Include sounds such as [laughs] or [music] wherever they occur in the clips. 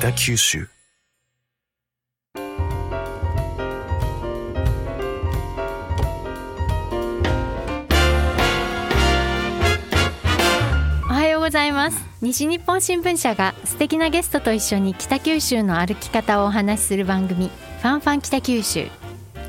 北九州。おはようございます。西日本新聞社が素敵なゲストと一緒に北九州の歩き方をお話しする番組ファンファン北九州。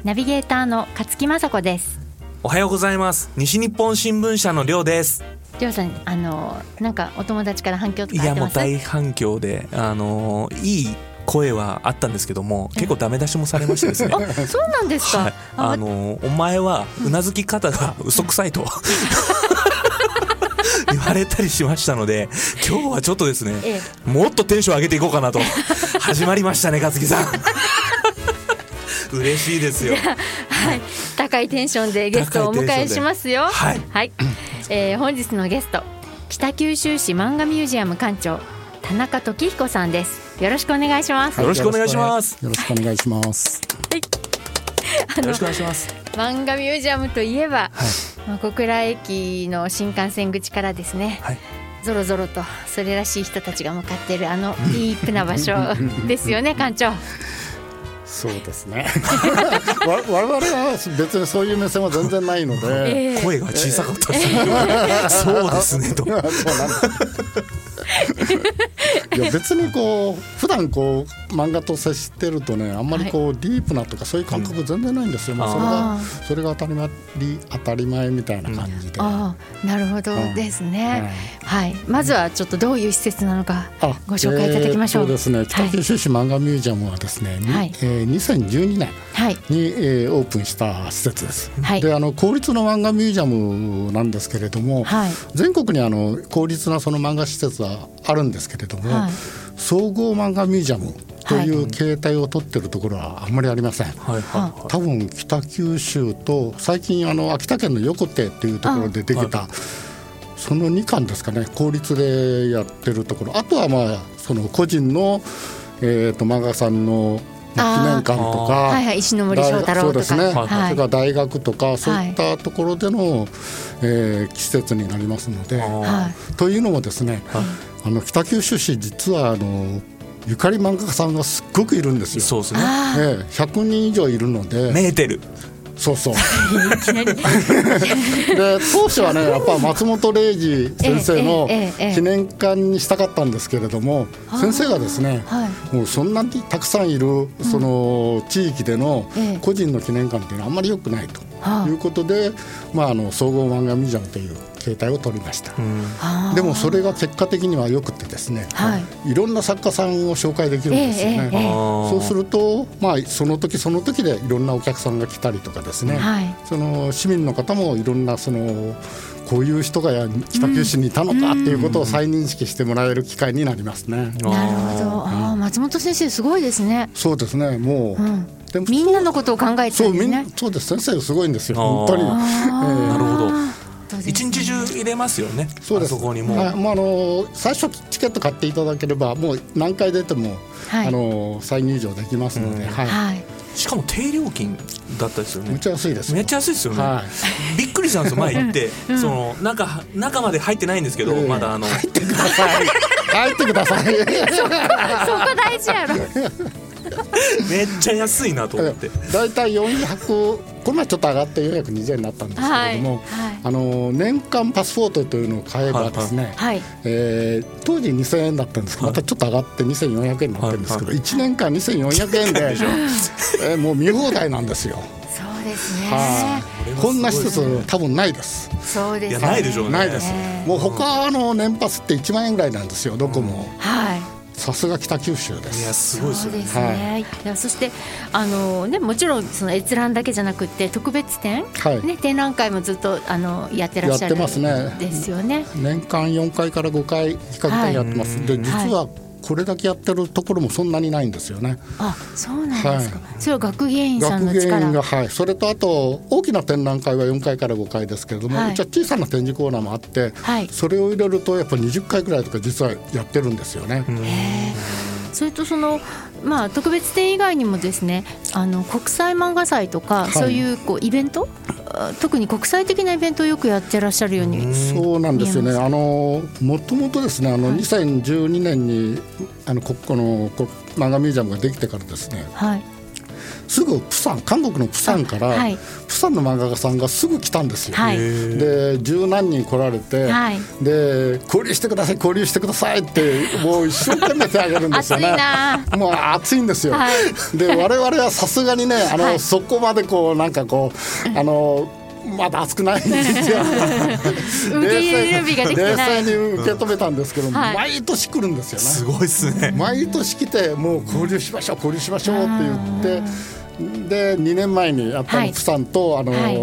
ナビゲーターの勝木雅子です。おはようございます。西日本新聞社のりょうですりょうさんあのなんかお友達から反響といやもう大反響であのーいい声はあったんですけども結構ダメ出しもされましてですね。[laughs] あそうなんですか、はい、あのーお前はうなずき方が嘘くさいと。[laughs] 言われたりしましたので今日はちょっとですねえもっとテンション上げていこうかなと。始まりましたね勝木さん。[laughs] 嬉しいですよ。はい、高いテンションでゲストをお迎えしますよ。はい。はい、えー本日のゲスト北九州市漫画ミュージアム館長田中時彦さんです。よろしくお願いします。よろしくお願いします [laughs] よろしくお願いします。よろしくお願いします漫画ミュージアムといえば、はいまあ小倉駅の新幹線口からですね。はいぞろぞろとそれらしい人たちが向かっているあのディープな場所ですよね館長。そうですね。[laughs] わ我々は別にそういう目線は全然ないので。えー声が小さかったですねそうですねと [laughs] そうな。いや別にこう普段こう漫画と接してるとねあんまりこうディープなとかそういう感覚全然ないんですよ、まあ、それあがそれが当たり前当たり前みたいな感じで、ああなるほど。ですね。はい、まずはちょっとどういう施設なのかあご紹介いただきましょう。えーとですね、北九州市漫画ミュージアムはですね、にはい。えー2012年はい。に、えーオープンした施設です。はい。であの公立の漫画ミュージアムなんですけれども、はい。全国にあの公立なその漫画施設はあるんですけれども、はい。総合漫画ミュージアムといはう形態を取ってるところはあんまりありません。はいはい多分北九州と最近あの秋田県の横手っていうところでできた、その2巻ですかね公立でやってるところ。あとはまあその個人の、えー、と漫画家さんのまあ記念館とかはいはい石ノ森章太郎とか。そうですね、はい。はいそれから大学とかそういったところでの、えー施設になりますので。はい。というのもですね、はい。あの北九州市実はあのゆかり漫画家さんがすっごくいるんですよ。そうですね。あええ100人以上いるので、メーテルそうそう。[laughs] で当初はね [laughs] やっぱ松本零士先生の記念館にしたかったんですけれども先生がですねはい。もうそんなにたくさんいるその地域でのええ。個人の記念館っていうのはあんまり良くないとはあ。いうことで、まあ、あの総合漫画ミュージアムという形態を取りました。あー。でもそれが結果的には良くてですね、はい。いろんな作家さんを紹介できるんですよね。ええええええ。そうすると、まあ、その時その時でいろんなお客さんが来たりとかですね、はい。その市民の方もいろんなそのこういう人がや北九州にいたのかっていうことを再認識してもらえる機会になりますね。なるほど。あー松本先生すごいですね。そうですねもう、うん。でもみんなのことを考えてそうみんるんですね。そうです。先生すごいんですよ。本当に。なるほど一日中入れますよね。そうです。あそこにもう、はい。まあ、あの最初チケット買っていただければもう何回出ても、はい。あの再入場できますので、はい。はい。しかも低料金だったですよね。めっちゃ安いですよ。めっちゃ安いですよね、はびっくりしたんですよ前行って、その中中まで入ってないんですけど、ええまだあの。入ってください。[laughs] 入ってください。そこ大事やろ。めっちゃ安いなと思って。だいたい400この前ちょっと上がって420円になったんですけれども、はいはいあの年間パスポートというのを買えばですね、はいえー当時2000円だったんですけどまたちょっと上がって2400円になってるんですけど、はい1年間2400円で、[laughs] えーもう見放題なんですよ。そうですねはい、こんな施設多分ないです。そうですねいやないでしょうねないです。もう他の年パスって1万円ぐらいなんですよ。どこも。はいさすが北九州でいやす。すごいですよね。そうですね、いやそしてあの、ね、もちろんその閲覧だけじゃなくて特別展、はい。ね、展覧会もずっとあのやってらっしゃるやってますね。ですよね。年間4回から5回比較的やってます。で実はこれだけやってるところもそんなにないんですよね。あそうなんですか、はそれは学芸員さんの学芸員力がはい、それとあと大きな展覧会は4回から5回ですけれども、はい。うちは小さな展示コーナーもあって、はい。それを入れるとやっぱ20回ぐらいとか実はやってるんですよね。へそれとそのまあ特別展以外にもですねあの国際漫画祭とか、はい。そういうこうイベントあ特に国際的なイベントをよくやってらっしゃるようにそうなんですよね。あのもともとですね、あのはい。2012年にあのここのこ漫画ミュージアムができてからですね、はいすぐプサン韓国のプサンから、はいプサンの漫画家さんがすぐ来たんですよ。はいで十何人来られて、はいで交流してください交流してくださいってもう一生懸命手挙げるんですよ熱いね。なもう熱いんですよ。はいで我々はさすがにねあの、はいそこまでこうなんかこうあのまだ熱くないんですよ。[laughs] 冷静に受け止めたんですけど、はい毎年来るんですよね。すごいですね毎年来てもう交流しましょう交流しましょうって言ってで2年前にやったプサンとあの、はい。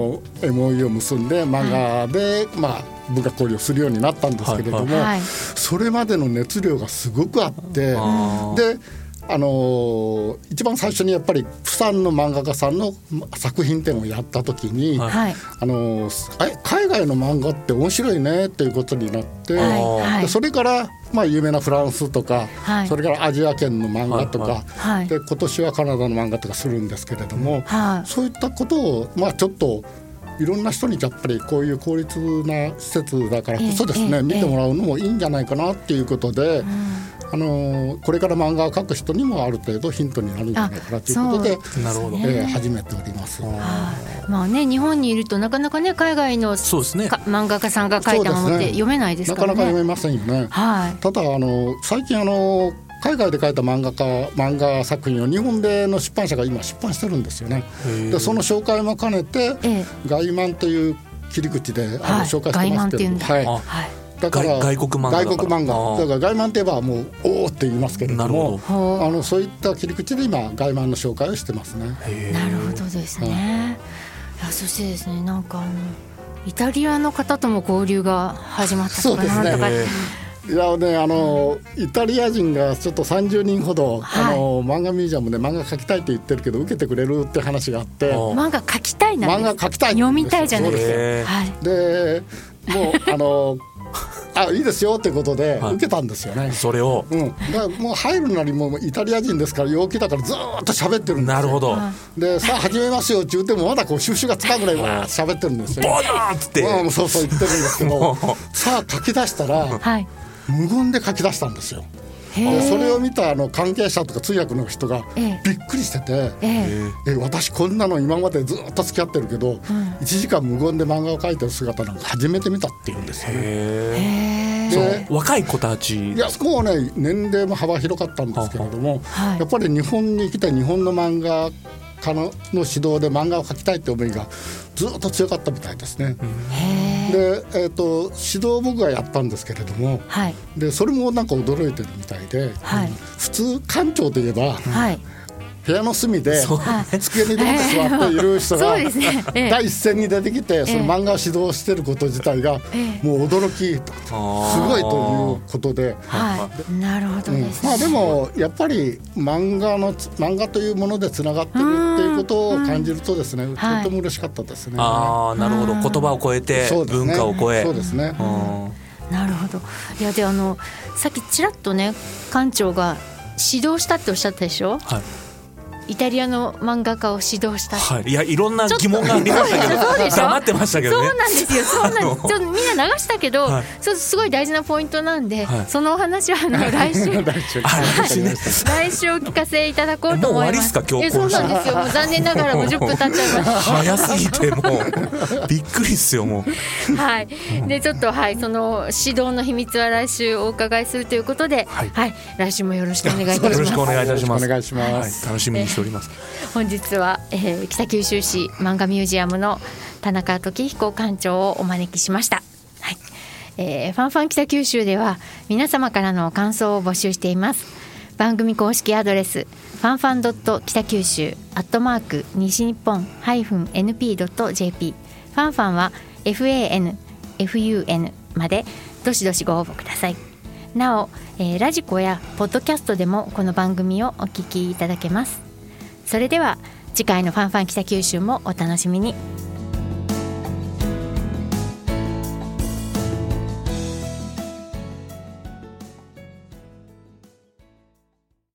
MOE を結んで漫画で、まあ、文化交流をするようになったんですけれども、はい。それまでの熱量がすごくあってであのー一番最初にやっぱりプサンの漫画家さんの作品展をやった時に、はい。はいあのーえ海外の漫画って面白いねっていうことになって、はい。はい。でそれから、まあ、有名なフランスとか、はい。それからアジア圏の漫画とか、で今年はカナダの漫画とかするんですけれども、はい。そういったことを、まあ、ちょっといろんな人にやっぱりこういう効率な施設だからこそですね、ええええ見てもらうのもいいんじゃないかなっていうことで。あのーこれから漫画を描く人にもある程度ヒントになるんじゃないかなということでなるほどねえー始めております。はいまあね日本にいるとなかなかね海外のそうですねか漫画家さんが書いたものって読めないですかね。なからなか読めませんよね。はいただあの最近あの海外で書いた漫画家漫画作品を日本での出版社が今出版してるんですよね。でその紹介も兼ねてええ。外漫という切り口であのはい。紹介してますけど、はいあはい。だから外外国漫画だから外国漫画。あーだから外漫といえばもうおおって言いますけれどもあのそういった切り口で今外漫の紹介をしてますね。なるほどですね。いやそしてですねなんかあのイタリアの方とも交流が始まったとかそうですね。なんとか、へいやねあのイタリア人がちょっと30人ほど、はい。あの漫画ミュージアムで漫画描きたいって言ってるけど受けてくれるって話があって。あ漫画描きたいなん漫画描きたい読みたいじゃないですか。へーはい。でもうあの [laughs] あいいですよってことではい。受けたんですよね。それを。うん、だもう入るなりもうイタリア人ですから陽気だからずーっと喋ってるんですよ。なるほど。はでさあ始めますよって言ってもまだこう収集がつかんぐらいわー。喋ってるんですよ。ボーナーって。うんそうそう言ってるんですけども [laughs] さあ書き出したらはい。無言で書き出したんですよ。それを見たあの関係者とか通訳の人がええ。びっくりしててええ。え私こんなの今までずっと付き合ってるけど、1時間無言で漫画を描いてる姿なんか初めて見たって言うんですよね。へへえ。ーで若い子たち。いやそこはね年齢も幅広かったんですけれども、はい。やっぱり日本に来て日本の漫画家のの指導で漫画を描きたいって思いがずっと強かったみたいですね。で、えー、と指導僕がやったんですけれどもはいでそれもなんか驚いてるみたいで、はい普通館長といえばはい。部屋の隅で。机にドンと座っている人が第一線に出てきてその漫画を指導してること自体がええもう驚きすごいということで。はい。なるほどうんですね。まあでもやっぱり漫画のつ漫画というものでつながってることを感じるとですねとはいても嬉しかったですね。あーなるほど言葉を超えて文化を超えそうですね。うんなるほど。いやであのさっきちらっとね館長が指導したっておっしゃったでしょ？はいイタリアの漫画家を指導した。はい。いやいろんな疑問がありましたけど [laughs] 黙ってましたけどね。そうなんですよ。そうなんです。ちょっとみんな流したけど、はい。そうすごい大事なポイントなんで、はい。そのお話はあの来週来週。[laughs] ね来週お聞かせいただこうと思います。もう終わりっすか？今日えそうなんですよ。もう残念ながらもう10分経っちゃいました。早すぎてもう。びっくりっすよもう。はい、でちょっとはい。その指導の秘密は来週お伺いするということで、ははい。い、来週もよろしくお願いいたします。よろしくお。願いいたします。お願いします。はい、楽しみにております本日は、えー北九州市漫画ミュージアムの田中時彦館長をお招きしました。はい、えーファンファン北九州では皆様からの感想を募集しています。番組公式アドレスファンファンドット北九州アットマーク西日本ハイフン NP ドット JP ファンファンは FAN FUN までどしどしご応募ください。なお、えーラジコやポッドキャストでもこの番組をお聞きいただけます。それでは次回のファンファン北九州もお楽しみに。